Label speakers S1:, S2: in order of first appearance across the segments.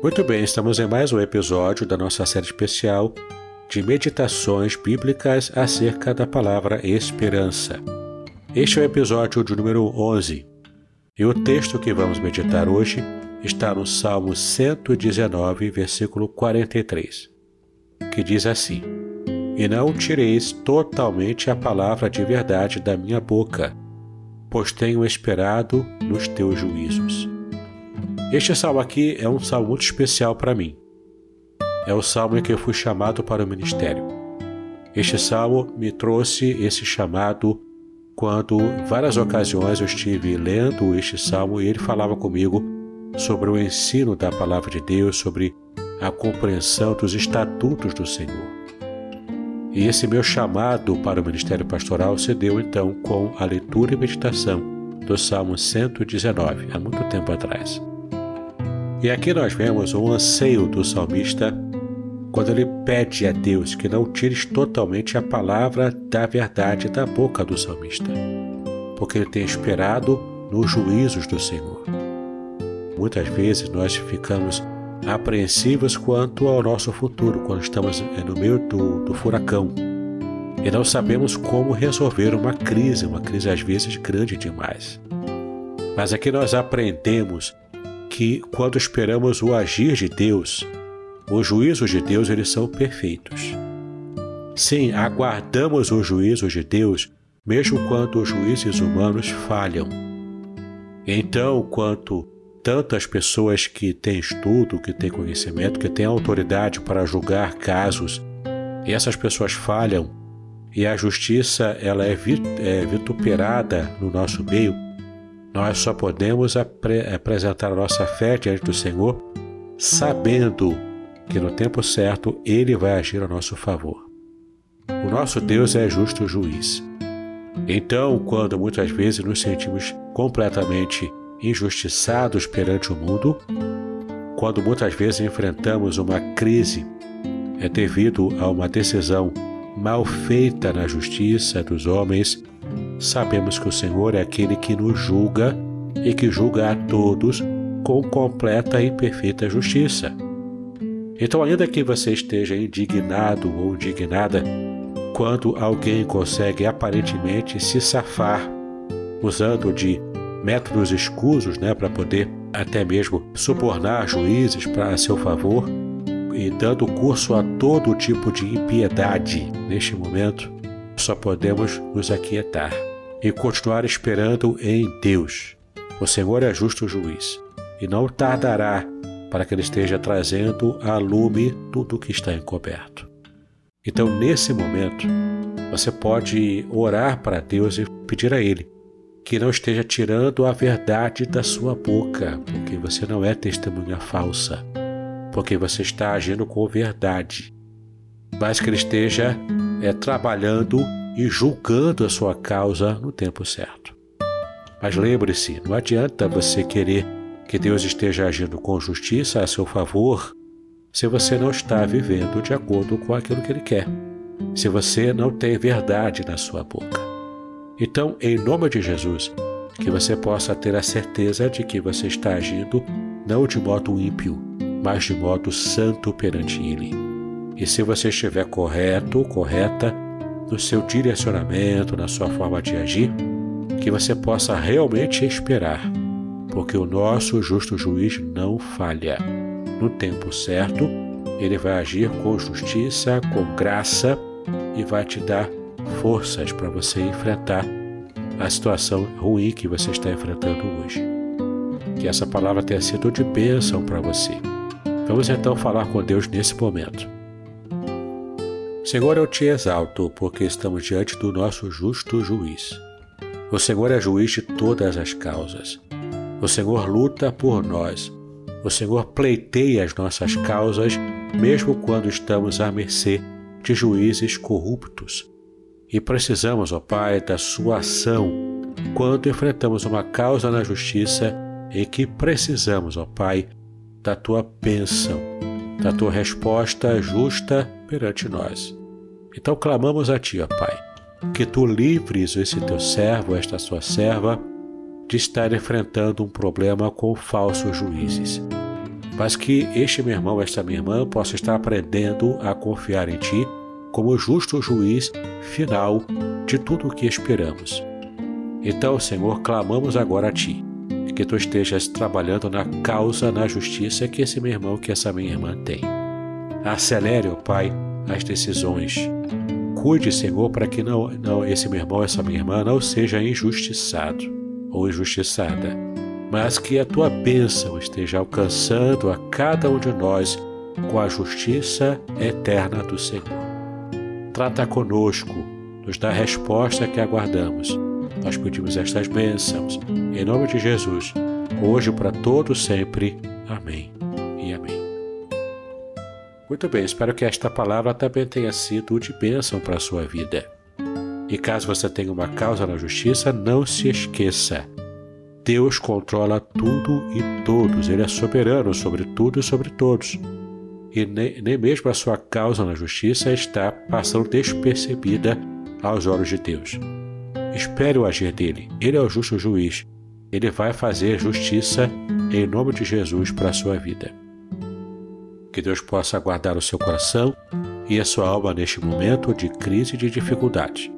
S1: Muito bem, estamos em mais um episódio da nossa série especial de meditações bíblicas acerca da palavra esperança. Este é o episódio de número 11 e o texto que vamos meditar hoje está no Salmo 119, versículo 43, que diz assim: E não tireis totalmente a palavra de verdade da minha boca, pois tenho esperado nos teus juízos. Este salmo aqui é um salmo muito especial para mim. É o salmo em que eu fui chamado para o ministério. Este salmo me trouxe esse chamado quando várias ocasiões eu estive lendo este salmo e ele falava comigo sobre o ensino da palavra de Deus, sobre a compreensão dos estatutos do Senhor. E esse meu chamado para o ministério pastoral se deu então com a leitura e meditação do Salmo 119, há muito tempo atrás. E aqui nós vemos o anseio do salmista quando ele pede a Deus que não tires totalmente a palavra da verdade da boca do salmista, porque ele tem esperado nos juízos do Senhor. Muitas vezes nós ficamos apreensivos quanto ao nosso futuro, quando estamos no meio do, do furacão e não sabemos como resolver uma crise, uma crise às vezes grande demais. Mas aqui nós aprendemos que quando esperamos o agir de Deus, os juízos de Deus eles são perfeitos. Sim, aguardamos os juízos de Deus, mesmo quando os juízes humanos falham. Então, quanto tantas pessoas que têm estudo, que têm conhecimento, que têm autoridade para julgar casos, e essas pessoas falham, e a justiça ela é, é vituperada no nosso meio, nós só podemos apre apresentar a nossa fé diante do Senhor sabendo que no tempo certo Ele vai agir a nosso favor. O nosso Deus é justo juiz. Então, quando muitas vezes nos sentimos completamente injustiçados perante o mundo, quando muitas vezes enfrentamos uma crise, é devido a uma decisão mal feita na justiça dos homens sabemos que o Senhor é aquele que nos julga e que julga a todos com completa e perfeita justiça. Então, ainda que você esteja indignado ou indignada quando alguém consegue aparentemente se safar usando de métodos escusos né, para poder até mesmo subornar juízes para seu favor e dando curso a todo tipo de impiedade neste momento, só podemos nos aquietar e continuar esperando em Deus. O Senhor é justo juiz e não tardará para que Ele esteja trazendo a lume tudo o que está encoberto. Então, nesse momento, você pode orar para Deus e pedir a Ele que não esteja tirando a verdade da sua boca, porque você não é testemunha falsa, porque você está agindo com verdade, mas que Ele esteja é, trabalhando e julgando a sua causa no tempo certo. Mas lembre-se, não adianta você querer que Deus esteja agindo com justiça a seu favor se você não está vivendo de acordo com aquilo que Ele quer, se você não tem verdade na sua boca. Então, em nome de Jesus, que você possa ter a certeza de que você está agindo não de modo ímpio, mas de modo santo perante Ele. E se você estiver correto, correta, no seu direcionamento, na sua forma de agir, que você possa realmente esperar, porque o nosso justo juiz não falha. No tempo certo, ele vai agir com justiça, com graça e vai te dar forças para você enfrentar a situação ruim que você está enfrentando hoje. Que essa palavra tenha sido de bênção para você. Vamos então falar com Deus nesse momento. Senhor, eu te exalto, porque estamos diante do nosso justo juiz. O Senhor é juiz de todas as causas. O Senhor luta por nós. O Senhor pleiteia as nossas causas, mesmo quando estamos à mercê de juízes corruptos. E precisamos, ó Pai, da Sua ação quando enfrentamos uma causa na justiça e que precisamos, ó Pai, da Tua bênção, da Tua resposta justa perante nós. Então clamamos a Ti, ó Pai, que Tu livres esse Teu servo, esta Sua serva, de estar enfrentando um problema com falsos juízes. Mas que este meu irmão, esta minha irmã, possa estar aprendendo a confiar em Ti como justo juiz final de tudo o que esperamos. Então, Senhor, clamamos agora a Ti, que Tu estejas trabalhando na causa, na justiça que esse meu irmão, que essa minha irmã tem. Acelere, ó Pai, as decisões. Cuide, Senhor, para que não, não esse meu irmão, essa minha irmã não seja injustiçado ou injustiçada, mas que a tua bênção esteja alcançando a cada um de nós com a justiça eterna do Senhor. Trata conosco, nos dá a resposta que aguardamos. Nós pedimos estas bênçãos, em nome de Jesus, hoje para todos sempre. Amém e amém. Muito bem, espero que esta palavra também tenha sido de bênção para a sua vida. E caso você tenha uma causa na justiça, não se esqueça. Deus controla tudo e todos, Ele é soberano sobre tudo e sobre todos. E nem, nem mesmo a sua causa na justiça está passando despercebida aos olhos de Deus. Espere o agir dele, Ele é o justo juiz. Ele vai fazer justiça em nome de Jesus para a sua vida. Que Deus possa guardar o seu coração e a sua alma neste momento de crise e de dificuldade.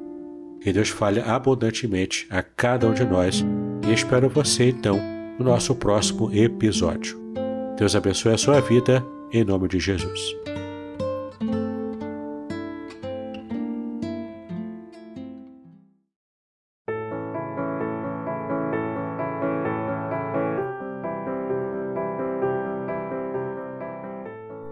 S1: Que Deus fale abundantemente a cada um de nós e espero você então no nosso próximo episódio. Deus abençoe a sua vida em nome de Jesus.